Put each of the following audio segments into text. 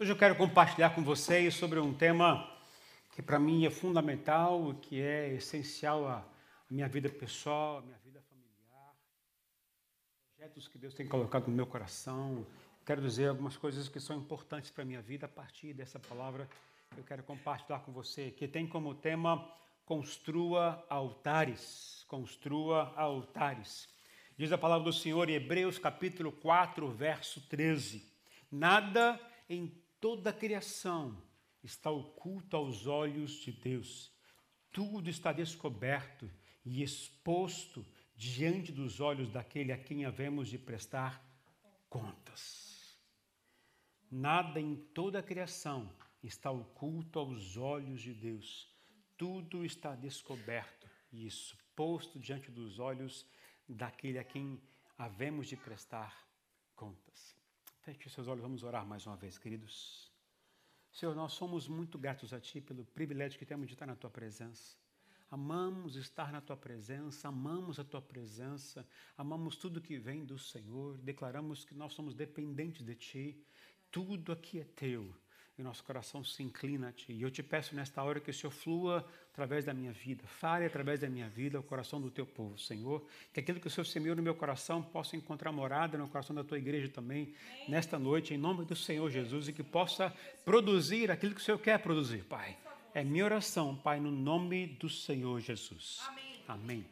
Hoje eu quero compartilhar com vocês sobre um tema que para mim é fundamental, que é essencial à minha vida pessoal, à minha vida familiar, projetos que Deus tem colocado no meu coração. Quero dizer algumas coisas que são importantes para a minha vida a partir dessa palavra que eu quero compartilhar com você, que tem como tema construa altares, construa altares. Diz a palavra do Senhor em Hebreus capítulo 4, verso 13: Nada em toda a criação está oculto aos olhos de Deus. Tudo está descoberto e exposto diante dos olhos daquele a quem havemos de prestar contas. Nada em toda a criação está oculto aos olhos de Deus. Tudo está descoberto e exposto diante dos olhos daquele a quem havemos de prestar contas. Feche seus olhos, vamos orar mais uma vez, queridos. Senhor, nós somos muito gratos a Ti pelo privilégio que temos de estar na Tua presença. Amamos estar na Tua presença, amamos a Tua presença, amamos tudo que vem do Senhor, declaramos que nós somos dependentes de Ti, tudo aqui é Teu e nosso coração se inclina a Ti. E eu te peço nesta hora que o Senhor flua através da minha vida, fale através da minha vida o coração do Teu povo, Senhor. Que aquilo que o Senhor semeou no meu coração possa encontrar morada no coração da Tua igreja também, nesta noite, em nome do Senhor Jesus, e que possa produzir aquilo que o Senhor quer produzir, Pai. É minha oração, Pai, no nome do Senhor Jesus. Amém. Amém.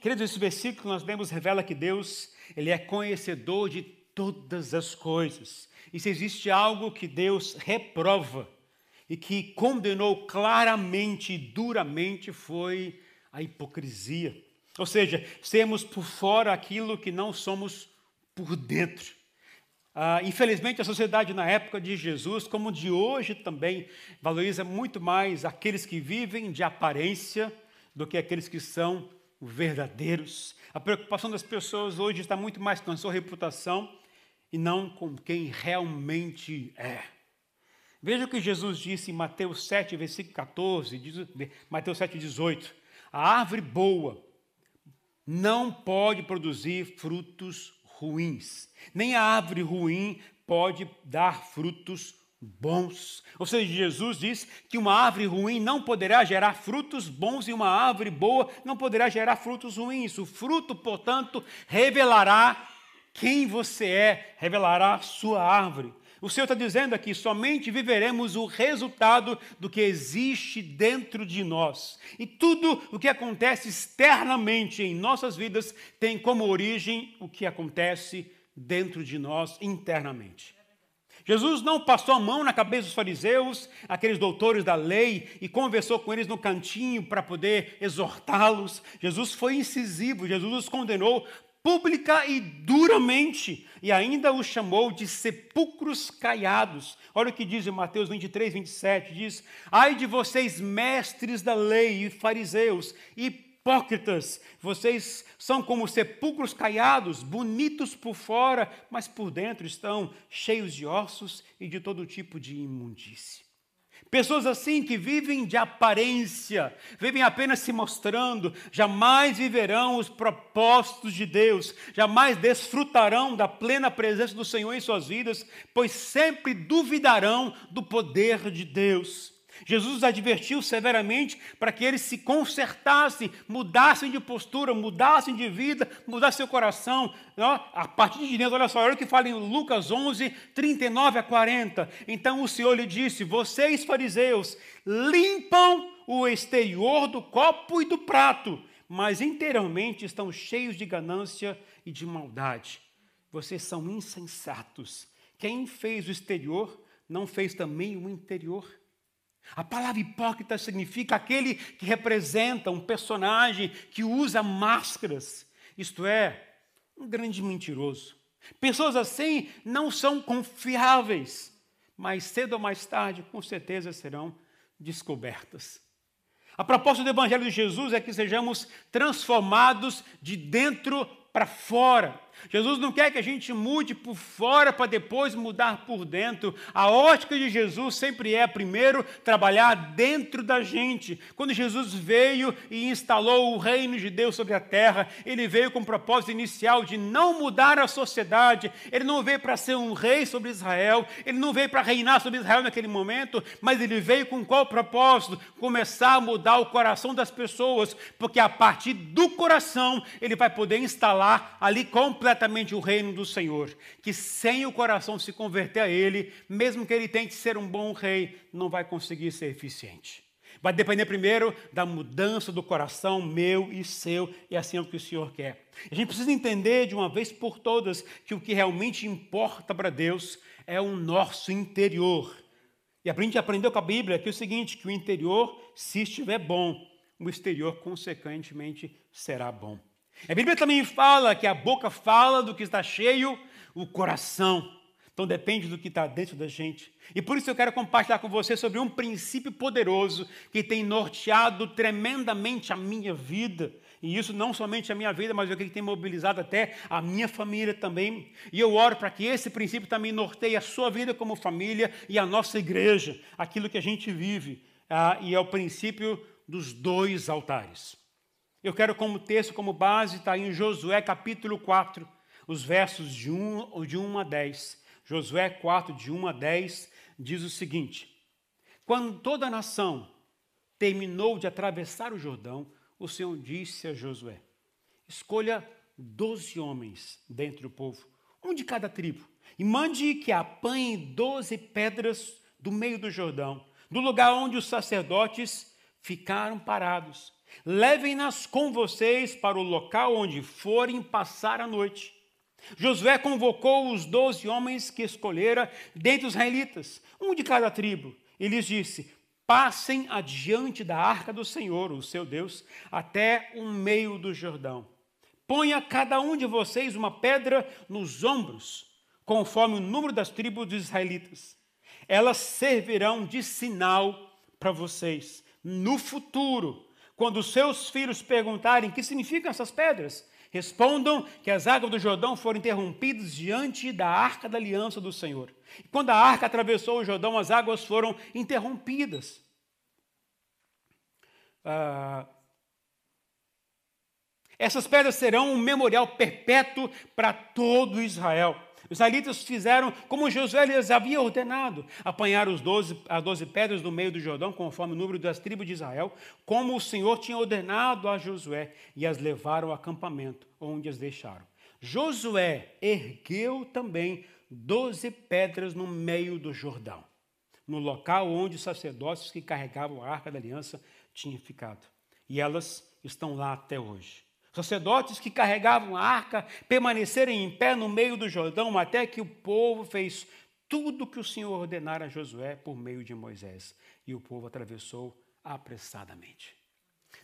Queridos, esse versículo nós vemos revela que Deus, Ele é conhecedor de todas as coisas. E se existe algo que Deus reprova e que condenou claramente e duramente foi a hipocrisia. Ou seja, sermos por fora aquilo que não somos por dentro. Ah, infelizmente, a sociedade na época de Jesus, como de hoje também, valoriza muito mais aqueles que vivem de aparência do que aqueles que são verdadeiros. A preocupação das pessoas hoje está muito mais com a sua reputação e não com quem realmente é. Veja o que Jesus disse em Mateus 7, versículo 14, diz, Mateus 7, 18. A árvore boa não pode produzir frutos ruins, nem a árvore ruim pode dar frutos bons. Ou seja, Jesus diz que uma árvore ruim não poderá gerar frutos bons e uma árvore boa não poderá gerar frutos ruins. O fruto, portanto, revelará quem você é revelará sua árvore. O Senhor está dizendo aqui: somente viveremos o resultado do que existe dentro de nós. E tudo o que acontece externamente em nossas vidas tem como origem o que acontece dentro de nós internamente. Jesus não passou a mão na cabeça dos fariseus, aqueles doutores da lei, e conversou com eles no cantinho para poder exortá-los. Jesus foi incisivo, Jesus os condenou pública e duramente, e ainda os chamou de sepulcros caiados. Olha o que diz em Mateus 23, 27, diz, ai de vocês mestres da lei e fariseus, hipócritas, vocês são como sepulcros caiados, bonitos por fora, mas por dentro estão cheios de ossos e de todo tipo de imundície. Pessoas assim que vivem de aparência, vivem apenas se mostrando, jamais viverão os propósitos de Deus, jamais desfrutarão da plena presença do Senhor em suas vidas, pois sempre duvidarão do poder de Deus. Jesus os advertiu severamente para que eles se consertassem, mudassem de postura, mudassem de vida, mudassem seu coração. A partir de dentro, olha só, olha o que fala em Lucas 11, 39 a 40. Então o Senhor lhe disse: Vocês, fariseus, limpam o exterior do copo e do prato, mas interiormente estão cheios de ganância e de maldade. Vocês são insensatos. Quem fez o exterior não fez também o interior? A palavra hipócrita significa aquele que representa um personagem que usa máscaras, isto é, um grande mentiroso. Pessoas assim não são confiáveis, mas cedo ou mais tarde, com certeza, serão descobertas. A proposta do Evangelho de Jesus é que sejamos transformados de dentro para fora. Jesus não quer que a gente mude por fora para depois mudar por dentro. A ótica de Jesus sempre é, primeiro, trabalhar dentro da gente. Quando Jesus veio e instalou o reino de Deus sobre a terra, ele veio com o propósito inicial de não mudar a sociedade. Ele não veio para ser um rei sobre Israel, ele não veio para reinar sobre Israel naquele momento, mas ele veio com qual propósito? Começar a mudar o coração das pessoas, porque a partir do coração ele vai poder instalar ali completamente o reino do Senhor. Que sem o coração se converter a ele, mesmo que ele tente ser um bom rei, não vai conseguir ser eficiente. Vai depender primeiro da mudança do coração meu e seu, e assim é o que o Senhor quer. A gente precisa entender de uma vez por todas que o que realmente importa para Deus é o nosso interior. E a gente aprendeu com a Bíblia que é o seguinte, que o interior, se estiver bom, o exterior, consequentemente, será bom. A Bíblia também fala que a boca fala do que está cheio, o coração. Então depende do que está dentro da gente. E por isso eu quero compartilhar com você sobre um princípio poderoso que tem norteado tremendamente a minha vida. E isso não somente a minha vida, mas o que tem mobilizado até a minha família também. E eu oro para que esse princípio também norteie a sua vida como família e a nossa igreja, aquilo que a gente vive. Ah, e é o princípio dos dois altares. Eu quero como texto, como base, está em Josué capítulo 4, os versos de 1, de 1 a 10. Josué 4, de 1 a 10, diz o seguinte: Quando toda a nação terminou de atravessar o Jordão, o Senhor disse a Josué: Escolha doze homens dentre o povo, um de cada tribo, e mande que apanhem doze pedras do meio do Jordão, do lugar onde os sacerdotes ficaram parados. Levem-nas com vocês para o local onde forem passar a noite. Josué convocou os doze homens que escolhera dentre os israelitas, um de cada tribo, e lhes disse: Passem adiante da arca do Senhor, o seu Deus, até o meio do Jordão. Ponha cada um de vocês uma pedra nos ombros, conforme o número das tribos dos israelitas. Elas servirão de sinal para vocês no futuro, quando seus filhos perguntarem que significam essas pedras, respondam que as águas do Jordão foram interrompidas diante da arca da aliança do Senhor. E quando a arca atravessou o Jordão, as águas foram interrompidas. Ah, essas pedras serão um memorial perpétuo para todo Israel. Os israelitas fizeram como Josué lhes havia ordenado: apanhar os 12, as doze pedras do meio do Jordão, conforme o número das tribos de Israel, como o Senhor tinha ordenado a Josué, e as levaram ao acampamento, onde as deixaram. Josué ergueu também doze pedras no meio do Jordão, no local onde os sacerdotes que carregavam a arca da aliança tinham ficado. E elas estão lá até hoje sacerdotes que carregavam a arca permanecerem em pé no meio do Jordão até que o povo fez tudo o que o Senhor ordenara a Josué por meio de Moisés. E o povo atravessou apressadamente.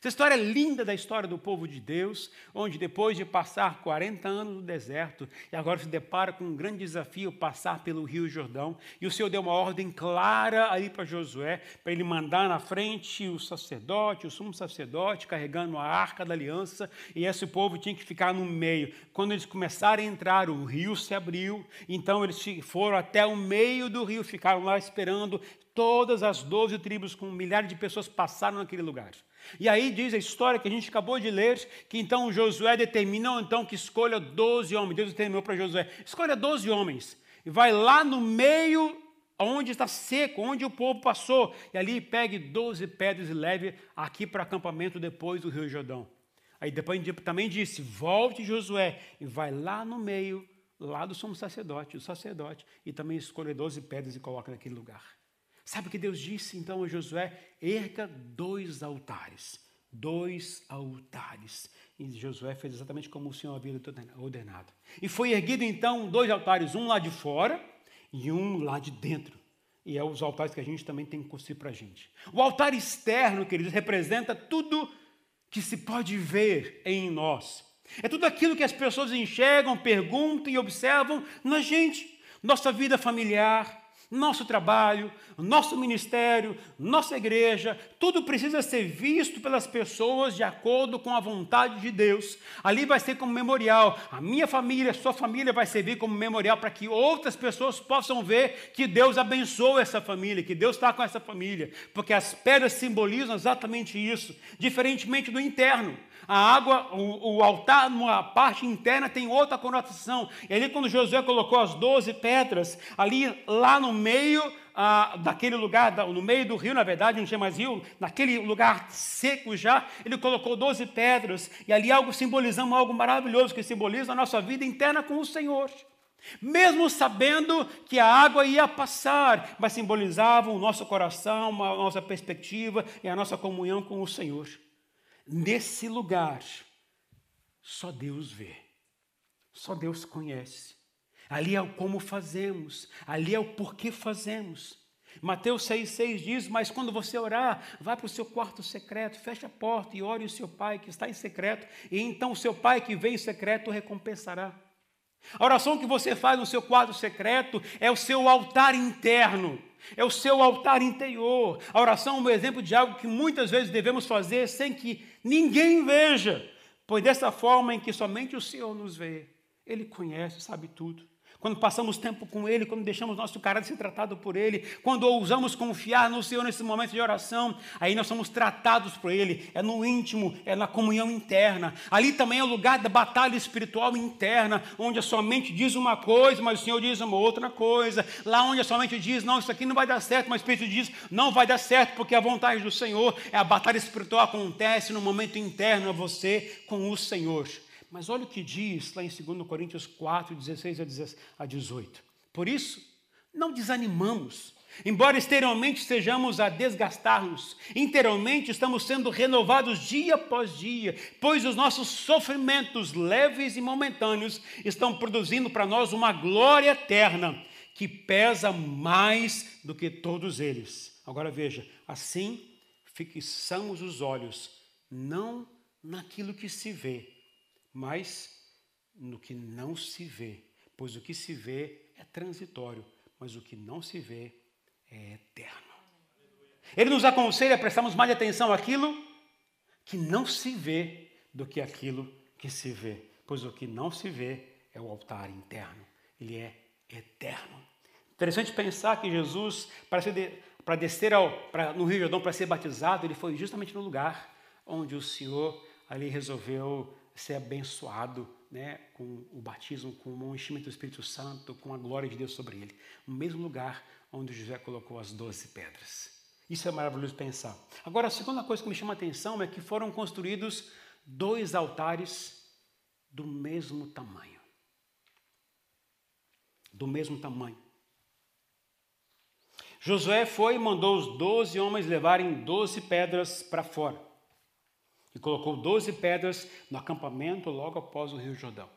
Essa história é linda da história do povo de Deus, onde depois de passar 40 anos no deserto, e agora se depara com um grande desafio passar pelo Rio Jordão, e o Senhor deu uma ordem clara aí para Josué, para ele mandar na frente o sacerdote, o sumo sacerdote, carregando a arca da aliança, e esse povo tinha que ficar no meio. Quando eles começaram a entrar, o rio se abriu, então eles foram até o meio do rio, ficaram lá esperando, todas as doze tribos com milhares de pessoas passaram naquele lugar. E aí diz a história que a gente acabou de ler, que então Josué determinou então que escolha 12 homens. Deus determinou para Josué, escolha 12 homens. E vai lá no meio onde está seco, onde o povo passou. E ali pegue 12 pedras e leve aqui para acampamento depois do Rio Jordão. Aí depois também disse, volte Josué e vai lá no meio, lá do sumo sacerdote, o sacerdote, e também escolha 12 pedras e coloca naquele lugar. Sabe o que Deus disse então a Josué? Erga dois altares. Dois altares. E Josué fez exatamente como o Senhor havia ordenado. E foi erguido então dois altares, um lá de fora e um lá de dentro. E é os altares que a gente também tem que construir para a gente. O altar externo, queridos, representa tudo que se pode ver em nós. É tudo aquilo que as pessoas enxergam, perguntam e observam na gente. Nossa vida familiar, nosso trabalho, nosso ministério, nossa igreja, tudo precisa ser visto pelas pessoas de acordo com a vontade de Deus. Ali vai ser como memorial. A minha família, a sua família vai servir como memorial para que outras pessoas possam ver que Deus abençoou essa família, que Deus está com essa família, porque as pedras simbolizam exatamente isso, diferentemente do interno. A água, o, o altar, numa parte interna, tem outra conotação. E ali, quando Josué colocou as doze pedras, ali lá no meio ah, daquele lugar, no meio do rio, na verdade, não tinha mais rio, naquele lugar seco já, ele colocou doze pedras, e ali algo simbolizando algo maravilhoso que simboliza a nossa vida interna com o Senhor. Mesmo sabendo que a água ia passar, mas simbolizava o nosso coração, a nossa perspectiva e a nossa comunhão com o Senhor. Nesse lugar, só Deus vê, só Deus conhece. Ali é o como fazemos, ali é o porquê fazemos. Mateus 6,6 diz: Mas quando você orar, vá para o seu quarto secreto, feche a porta e ore o seu pai que está em secreto, e então o seu pai que vem em secreto recompensará. A oração que você faz no seu quarto secreto é o seu altar interno, é o seu altar interior. A oração é um exemplo de algo que muitas vezes devemos fazer sem que ninguém veja, pois dessa forma em que somente o Senhor nos vê, Ele conhece, sabe tudo quando passamos tempo com Ele, quando deixamos nosso caráter ser tratado por Ele, quando ousamos confiar no Senhor nesse momento de oração, aí nós somos tratados por Ele, é no íntimo, é na comunhão interna. Ali também é o lugar da batalha espiritual interna, onde a sua mente diz uma coisa, mas o Senhor diz uma outra coisa. Lá onde a sua mente diz, não, isso aqui não vai dar certo, mas o Espírito diz, não vai dar certo, porque a vontade do Senhor, é a batalha espiritual acontece no momento interno, é você com o Senhor. Mas olha o que diz lá em 2 Coríntios 4, 16 a 18. Por isso, não desanimamos. Embora exteriormente estejamos a desgastar-nos, interiormente estamos sendo renovados dia após dia, pois os nossos sofrimentos leves e momentâneos estão produzindo para nós uma glória eterna que pesa mais do que todos eles. Agora veja, assim fixamos os olhos não naquilo que se vê, mas no que não se vê, pois o que se vê é transitório, mas o que não se vê é eterno. Ele nos aconselha a prestarmos mais atenção àquilo que não se vê do que aquilo que se vê, pois o que não se vê é o altar interno, ele é eterno. Interessante pensar que Jesus, para, ser, para descer ao, para, no Rio Jordão para ser batizado, ele foi justamente no lugar onde o Senhor ali resolveu ser abençoado né, com o batismo, com o enchimento do Espírito Santo, com a glória de Deus sobre ele. No mesmo lugar onde José colocou as doze pedras. Isso é maravilhoso pensar. Agora, a segunda coisa que me chama a atenção é que foram construídos dois altares do mesmo tamanho. Do mesmo tamanho. Josué foi e mandou os doze homens levarem doze pedras para fora e colocou doze pedras no acampamento logo após o Rio Jordão.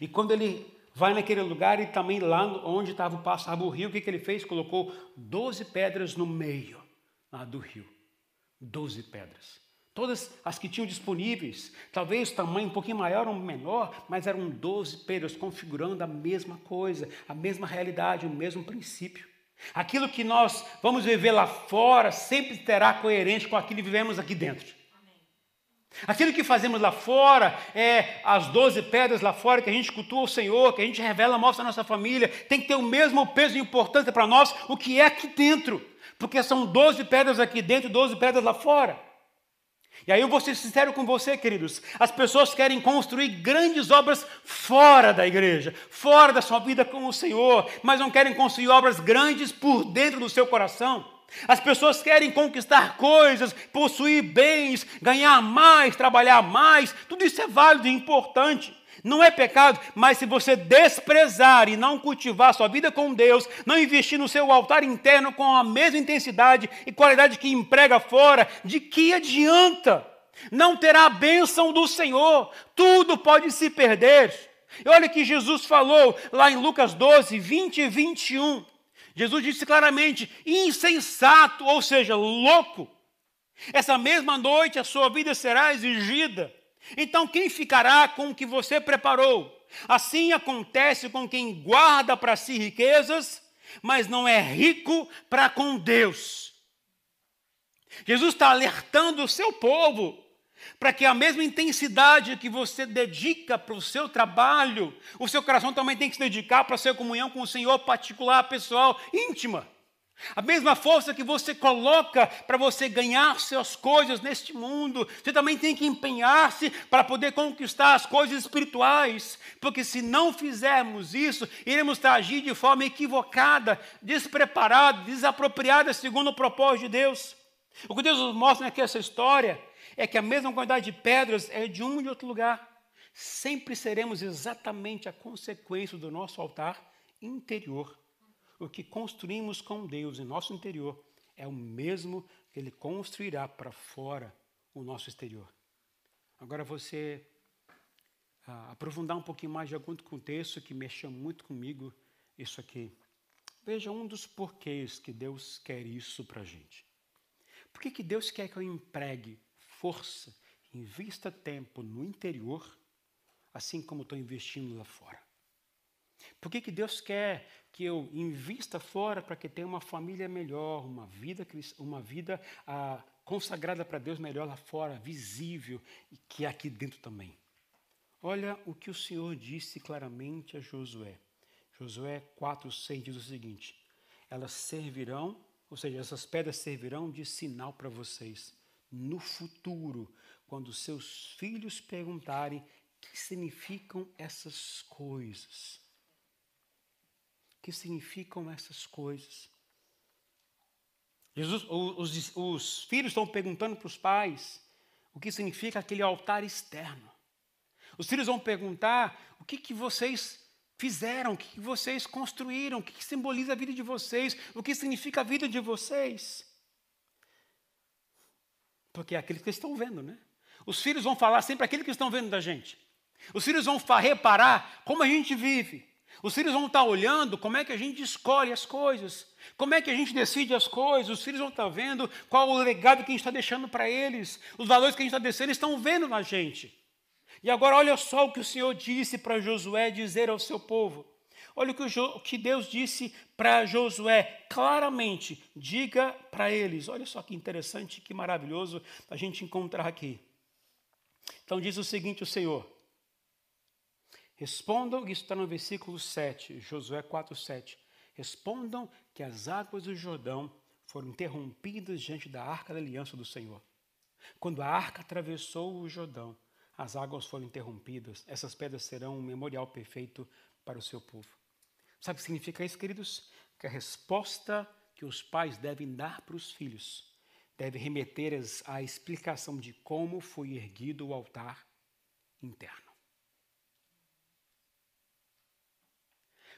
E quando ele vai naquele lugar e também lá onde estava, passava o rio, o que, que ele fez? Colocou doze pedras no meio lá do rio. Doze pedras. Todas as que tinham disponíveis, talvez o tamanho um pouquinho maior ou menor, mas eram doze pedras configurando a mesma coisa, a mesma realidade, o mesmo princípio. Aquilo que nós vamos viver lá fora sempre terá coerente com aquilo que vivemos aqui dentro. Aquilo que fazemos lá fora, é as doze pedras lá fora, que a gente cultua o Senhor, que a gente revela, mostra a nossa família, tem que ter o mesmo peso e importância para nós o que é aqui dentro, porque são doze pedras aqui dentro doze pedras lá fora. E aí eu vou ser sincero com você, queridos. As pessoas querem construir grandes obras fora da igreja, fora da sua vida com o Senhor, mas não querem construir obras grandes por dentro do seu coração. As pessoas querem conquistar coisas, possuir bens, ganhar mais, trabalhar mais. Tudo isso é válido e importante. Não é pecado, mas se você desprezar e não cultivar sua vida com Deus, não investir no seu altar interno com a mesma intensidade e qualidade que emprega fora, de que adianta? Não terá a bênção do Senhor, tudo pode se perder. E olha que Jesus falou lá em Lucas 12, 20 e 21. Jesus disse claramente: insensato, ou seja, louco. Essa mesma noite a sua vida será exigida. Então, quem ficará com o que você preparou? Assim acontece com quem guarda para si riquezas mas não é rico para com Deus. Jesus está alertando o seu povo para que a mesma intensidade que você dedica para o seu trabalho, o seu coração também tem que se dedicar para a sua comunhão com o Senhor particular, pessoal, íntima. A mesma força que você coloca para você ganhar suas coisas neste mundo, você também tem que empenhar-se para poder conquistar as coisas espirituais, porque se não fizermos isso, iremos agir de forma equivocada, despreparada, desapropriada segundo o propósito de Deus. O que Deus nos mostra aqui essa história é que a mesma quantidade de pedras é de um e de outro lugar. Sempre seremos exatamente a consequência do nosso altar interior. O que construímos com Deus em nosso interior é o mesmo que Ele construirá para fora o nosso exterior. Agora você ah, aprofundar um pouquinho mais de algum contexto que mexeu muito comigo, isso aqui. Veja um dos porquês que Deus quer isso para a gente. Por que, que Deus quer que eu empregue força, invista tempo no interior, assim como estou investindo lá fora. Por que, que Deus quer que eu invista fora para que tenha uma família melhor, uma vida, uma vida ah, consagrada para Deus melhor lá fora, visível, e que é aqui dentro também? Olha o que o Senhor disse claramente a Josué. Josué 4, 6 diz o seguinte: Elas servirão, ou seja, essas pedras servirão de sinal para vocês no futuro, quando seus filhos perguntarem o que significam essas coisas. O que significam essas coisas? Jesus, os, os filhos estão perguntando para os pais o que significa aquele altar externo. Os filhos vão perguntar o que, que vocês fizeram, o que, que vocês construíram, o que, que simboliza a vida de vocês, o que significa a vida de vocês. Porque é aquilo que eles estão vendo, né? Os filhos vão falar sempre aquilo que estão vendo da gente. Os filhos vão reparar como a gente vive. Os filhos vão estar olhando como é que a gente escolhe as coisas, como é que a gente decide as coisas. Os filhos vão estar vendo qual o legado que a gente está deixando para eles, os valores que a gente está deixando, eles estão vendo na gente. E agora olha só o que o Senhor disse para Josué dizer ao seu povo. Olha o que, o que Deus disse para Josué, claramente, diga para eles. Olha só que interessante, que maravilhoso a gente encontrar aqui. Então diz o seguinte: o Senhor. Respondam, isso está no versículo 7, Josué 4, 7. Respondam que as águas do Jordão foram interrompidas diante da arca da aliança do Senhor. Quando a arca atravessou o Jordão, as águas foram interrompidas. Essas pedras serão um memorial perfeito para o seu povo. Sabe o que significa isso, queridos? Que a resposta que os pais devem dar para os filhos deve remeter à explicação de como foi erguido o altar interno.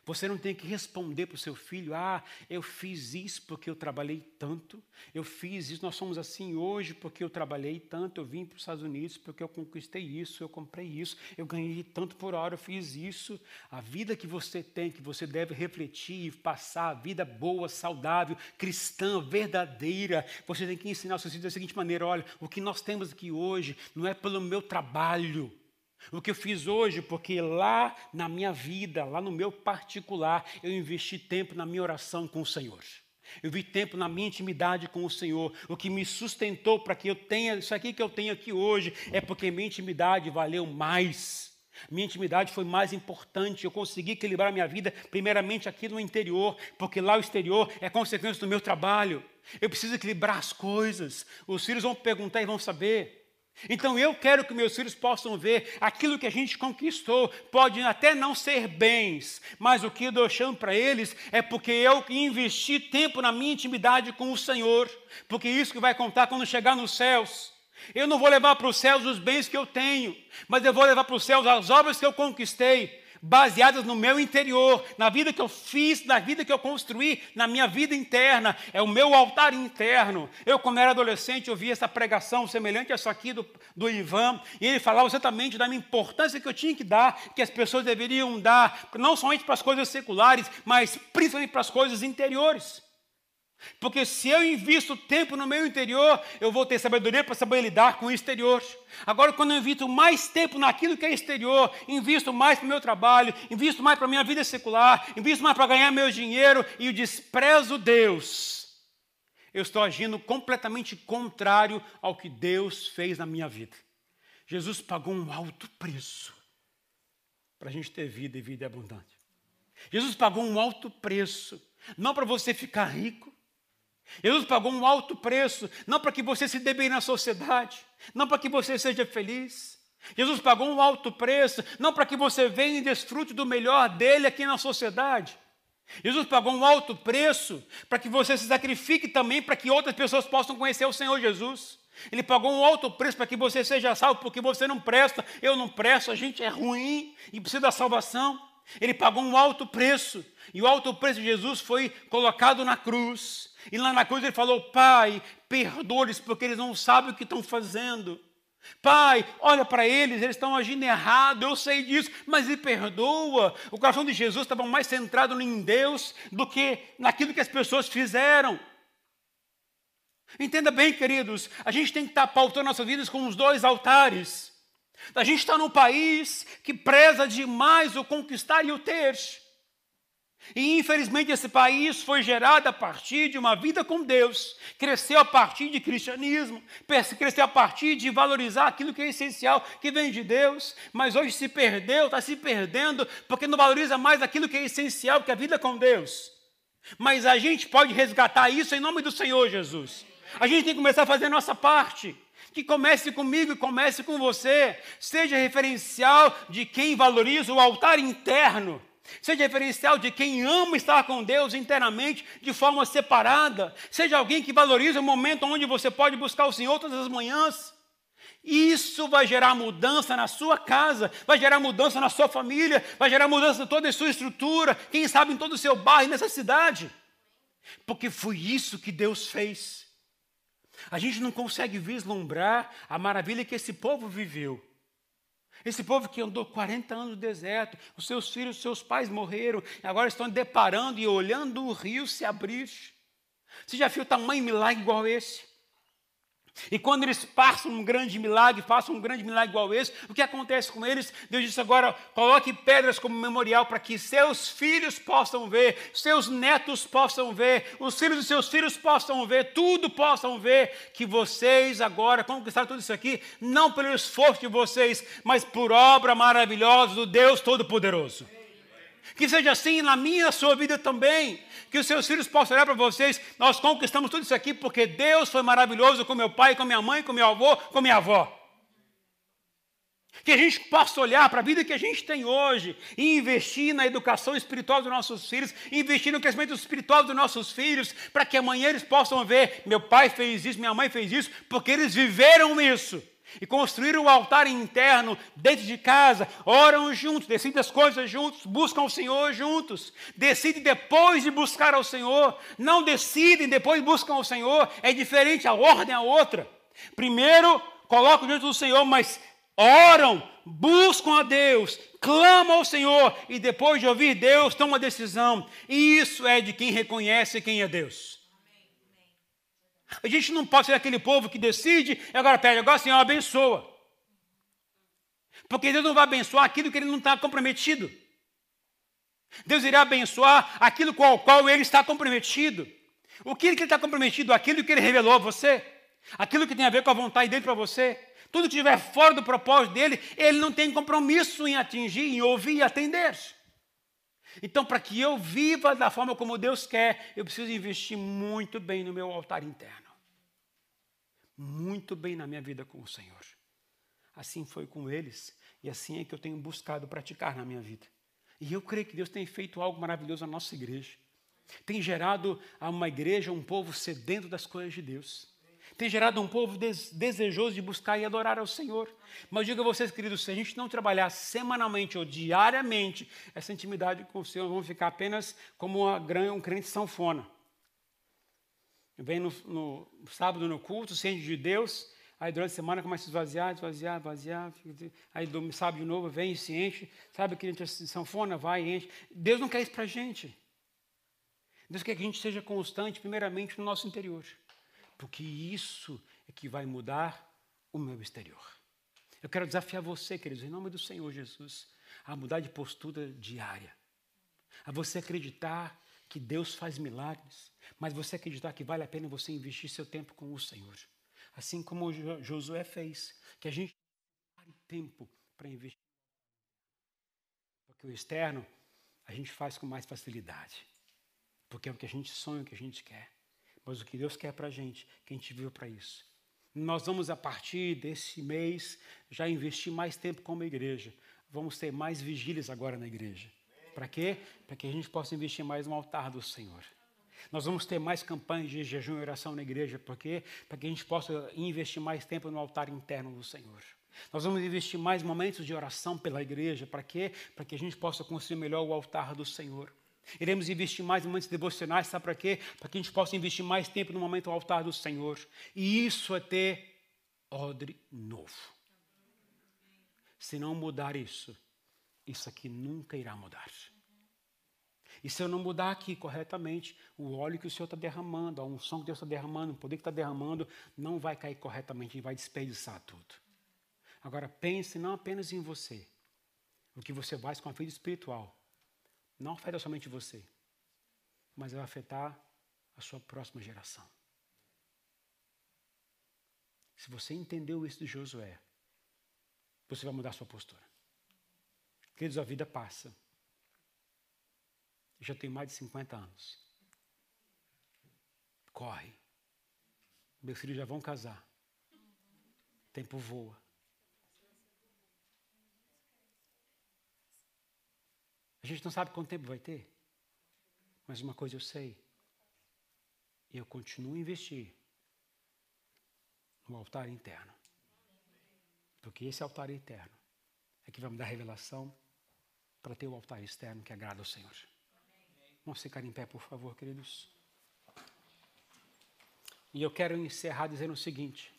Você não tem que responder para o seu filho: ah, eu fiz isso porque eu trabalhei tanto, eu fiz isso, nós somos assim hoje porque eu trabalhei tanto, eu vim para os Estados Unidos porque eu conquistei isso, eu comprei isso, eu ganhei tanto por hora, eu fiz isso. A vida que você tem, que você deve refletir e passar, a vida boa, saudável, cristã, verdadeira, você tem que ensinar os seus filhos da seguinte maneira: olha, o que nós temos aqui hoje não é pelo meu trabalho o que eu fiz hoje, porque lá na minha vida, lá no meu particular, eu investi tempo na minha oração com o Senhor. Eu vi tempo na minha intimidade com o Senhor. O que me sustentou para que eu tenha isso aqui que eu tenho aqui hoje é porque minha intimidade valeu mais. Minha intimidade foi mais importante. Eu consegui equilibrar minha vida, primeiramente aqui no interior, porque lá o exterior é consequência do meu trabalho. Eu preciso equilibrar as coisas. Os filhos vão perguntar e vão saber. Então eu quero que meus filhos possam ver aquilo que a gente conquistou. Pode até não ser bens, mas o que eu dou chão para eles é porque eu investi tempo na minha intimidade com o Senhor. Porque isso que vai contar quando chegar nos céus. Eu não vou levar para os céus os bens que eu tenho, mas eu vou levar para os céus as obras que eu conquistei baseadas no meu interior, na vida que eu fiz, na vida que eu construí, na minha vida interna, é o meu altar interno. Eu, quando era adolescente, ouvi essa pregação semelhante a essa aqui do, do Ivan, e ele falava exatamente da minha importância que eu tinha que dar, que as pessoas deveriam dar, não somente para as coisas seculares, mas principalmente para as coisas interiores. Porque se eu invisto tempo no meu interior, eu vou ter sabedoria para saber lidar com o exterior. Agora, quando eu invisto mais tempo naquilo que é exterior, invisto mais para o meu trabalho, invisto mais para a minha vida secular, invisto mais para ganhar meu dinheiro e desprezo Deus, eu estou agindo completamente contrário ao que Deus fez na minha vida. Jesus pagou um alto preço para a gente ter vida e vida abundante. Jesus pagou um alto preço, não para você ficar rico, Jesus pagou um alto preço, não para que você se dê bem na sociedade, não para que você seja feliz. Jesus pagou um alto preço, não para que você venha e desfrute do melhor dele aqui na sociedade. Jesus pagou um alto preço para que você se sacrifique também para que outras pessoas possam conhecer o Senhor Jesus. Ele pagou um alto preço para que você seja salvo, porque você não presta, eu não presto, a gente é ruim e precisa da salvação. Ele pagou um alto preço, e o alto preço de Jesus foi colocado na cruz. E lá na cruz ele falou: Pai, perdoa-lhes, porque eles não sabem o que estão fazendo. Pai, olha para eles, eles estão agindo errado, eu sei disso, mas ele perdoa. O coração de Jesus estava mais centrado em Deus do que naquilo que as pessoas fizeram. Entenda bem, queridos, a gente tem que estar pautando nossas vidas com os dois altares. A gente está num país que preza demais o conquistar e o ter. E infelizmente esse país foi gerado a partir de uma vida com Deus, cresceu a partir de cristianismo, cresceu a partir de valorizar aquilo que é essencial, que vem de Deus, mas hoje se perdeu, está se perdendo, porque não valoriza mais aquilo que é essencial, que é a vida com Deus. Mas a gente pode resgatar isso em nome do Senhor Jesus. A gente tem que começar a fazer a nossa parte. Que comece comigo e comece com você. Seja referencial de quem valoriza o altar interno Seja referencial de quem ama estar com Deus internamente, de forma separada. Seja alguém que valoriza o momento onde você pode buscar o Senhor todas as manhãs. Isso vai gerar mudança na sua casa, vai gerar mudança na sua família, vai gerar mudança em toda a sua estrutura, quem sabe em todo o seu bairro e nessa cidade. Porque foi isso que Deus fez. A gente não consegue vislumbrar a maravilha que esse povo viveu. Esse povo que andou 40 anos no deserto, os seus filhos, os seus pais morreram, e agora estão deparando e olhando o rio se abrir. Você já viu tamanho milagre igual esse? E quando eles passam um grande milagre, façam um grande milagre igual esse, o que acontece com eles? Deus disse agora: coloque pedras como memorial para que seus filhos possam ver, seus netos possam ver, os filhos dos seus filhos possam ver, tudo possam ver, que vocês agora conquistaram tudo isso aqui, não pelo esforço de vocês, mas por obra maravilhosa do Deus Todo-Poderoso. Que seja assim na minha sua vida também. Que os seus filhos possam olhar para vocês. Nós conquistamos tudo isso aqui porque Deus foi maravilhoso com meu pai, com minha mãe, com meu avô, com minha avó. Que a gente possa olhar para a vida que a gente tem hoje e investir na educação espiritual dos nossos filhos, investir no crescimento espiritual dos nossos filhos, para que amanhã eles possam ver: meu pai fez isso, minha mãe fez isso, porque eles viveram isso e construíram o altar interno dentro de casa, oram juntos, decidem as coisas juntos, buscam o Senhor juntos, decidem depois de buscar ao Senhor, não decidem depois buscam ao Senhor, é diferente, a ordem é outra. Primeiro colocam diante do Senhor, mas oram, buscam a Deus, clamam ao Senhor e depois de ouvir Deus tomam uma decisão. Isso é de quem reconhece quem é Deus. A gente não pode ser aquele povo que decide e agora pede, agora Senhor abençoa. Porque Deus não vai abençoar aquilo que ele não está comprometido. Deus irá abençoar aquilo com o qual ele está comprometido. O que ele está comprometido? Aquilo que ele revelou a você. Aquilo que tem a ver com a vontade dele para você. Tudo que estiver fora do propósito dele, ele não tem compromisso em atingir, em ouvir e atender. Então, para que eu viva da forma como Deus quer, eu preciso investir muito bem no meu altar interno. Muito bem na minha vida com o Senhor. Assim foi com eles e assim é que eu tenho buscado praticar na minha vida. E eu creio que Deus tem feito algo maravilhoso na nossa igreja. Tem gerado uma igreja, um povo sedento das coisas de Deus tem gerado um povo des desejoso de buscar e adorar ao Senhor. Mas digo a vocês, queridos, se a gente não trabalhar semanalmente ou diariamente essa intimidade com o Senhor, vamos ficar apenas como uma, um crente sanfona. Vem no, no sábado no culto, sente de Deus, aí durante a semana começa a esvaziar, esvaziar, esvaziar, aí sábado de novo vem e se enche, sabe que a gente sanfona, vai e enche. Deus não quer isso para a gente. Deus quer que a gente seja constante, primeiramente, no nosso interior. Porque isso é que vai mudar o meu exterior. Eu quero desafiar você, queridos, em nome do Senhor Jesus, a mudar de postura diária. A você acreditar que Deus faz milagres, mas você acreditar que vale a pena você investir seu tempo com o Senhor. Assim como Josué fez, que a gente pare tempo para investir. Porque o externo a gente faz com mais facilidade. Porque é o que a gente sonha, o que a gente quer. Mas o que Deus quer para a gente, que a gente viu para isso. Nós vamos, a partir desse mês, já investir mais tempo como igreja. Vamos ter mais vigílias agora na igreja. Para quê? Para que a gente possa investir mais no altar do Senhor. Nós vamos ter mais campanhas de jejum e oração na igreja, por quê? Para que a gente possa investir mais tempo no altar interno do Senhor. Nós vamos investir mais momentos de oração pela igreja, para quê? Para que a gente possa construir melhor o altar do Senhor. Iremos investir mais em momentos devocionais, sabe para quê? Para que a gente possa investir mais tempo no momento do altar do Senhor. E isso é ter odre novo. Se não mudar isso, isso aqui nunca irá mudar. E se eu não mudar aqui corretamente, o óleo que o Senhor está derramando, a unção que Deus está derramando, o poder que está derramando, não vai cair corretamente e vai desperdiçar tudo. Agora pense não apenas em você, o que você faz com a vida espiritual, não afeta somente você, mas vai afetar a sua próxima geração. Se você entendeu isso de Josué, você vai mudar a sua postura. Queridos, a vida passa. Eu já tenho mais de 50 anos. Corre. Meus filhos já vão casar. O tempo voa. A gente não sabe quanto tempo vai ter. Mas uma coisa eu sei. Eu continuo a investir no altar interno. Porque esse altar interno é que vai me dar revelação para ter o altar externo que agrada ao Senhor. Vamos ficar em pé, por favor, queridos. E eu quero encerrar dizendo o seguinte: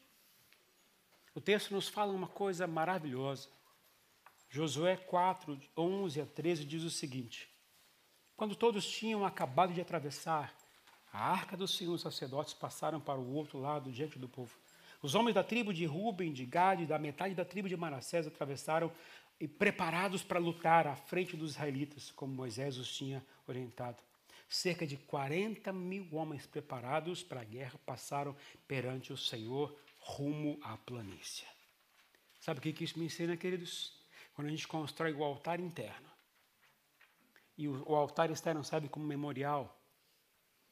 o texto nos fala uma coisa maravilhosa. Josué 4, 11 a 13 diz o seguinte: Quando todos tinham acabado de atravessar, a arca dos Senhor, os sacerdotes passaram para o outro lado diante do povo. Os homens da tribo de Ruben, de Gade, da metade da tribo de Manassés atravessaram e preparados para lutar à frente dos israelitas, como Moisés os tinha orientado. Cerca de 40 mil homens preparados para a guerra passaram perante o Senhor rumo à planície. Sabe o que isso me ensina, queridos? Quando a gente constrói o altar interno e o, o altar externo serve como memorial,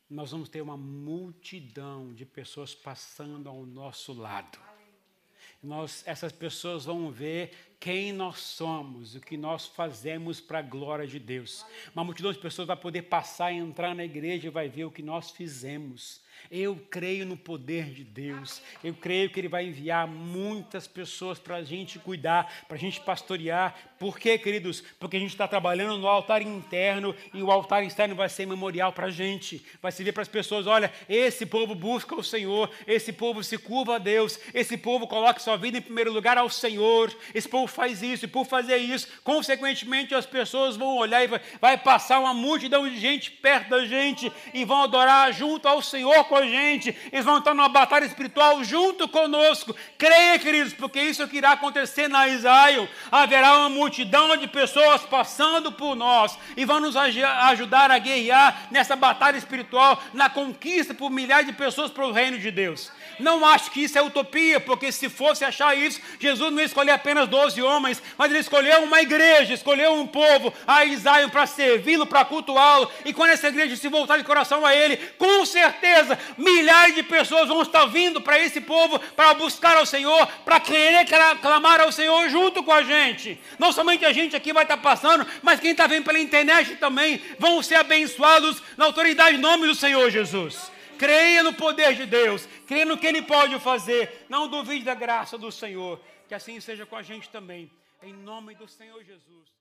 nós vamos ter uma multidão de pessoas passando ao nosso lado. Nós, essas pessoas vão ver quem nós somos, o que nós fazemos para a glória de Deus. Uma multidão de pessoas vai poder passar e entrar na igreja e vai ver o que nós fizemos. Eu creio no poder de Deus. Eu creio que Ele vai enviar muitas pessoas para a gente cuidar, para a gente pastorear. Por quê, queridos? Porque a gente está trabalhando no altar interno e o altar externo vai ser memorial para a gente. Vai servir para as pessoas: olha, esse povo busca o Senhor, esse povo se curva a Deus, esse povo coloca sua vida em primeiro lugar ao Senhor, esse povo faz isso, e por fazer isso, consequentemente as pessoas vão olhar e vai, vai passar uma multidão de gente perto da gente e vão adorar junto ao Senhor com a gente, eles vão estar numa batalha espiritual junto conosco. Creia, queridos, porque isso é o que irá acontecer na Israel. Haverá uma multidão de pessoas passando por nós e vão nos ajudar a guerrear nessa batalha espiritual, na conquista por milhares de pessoas para o reino de Deus. Não acho que isso é utopia, porque se fosse achar isso, Jesus não escolheu apenas 12 homens, mas ele escolheu uma igreja, escolheu um povo, a Israel, para servi-lo, para cultuá-lo. E quando essa igreja se voltar de coração a ele, com certeza milhares de pessoas vão estar vindo para esse povo para buscar ao Senhor, para querer clamar ao Senhor junto com a gente. Não somente a gente aqui vai estar passando, mas quem está vendo pela internet também vão ser abençoados na autoridade em nome do Senhor Jesus. Creia no poder de Deus, creia no que Ele pode fazer. Não duvide da graça do Senhor. Que assim seja com a gente também. Em nome do Senhor Jesus.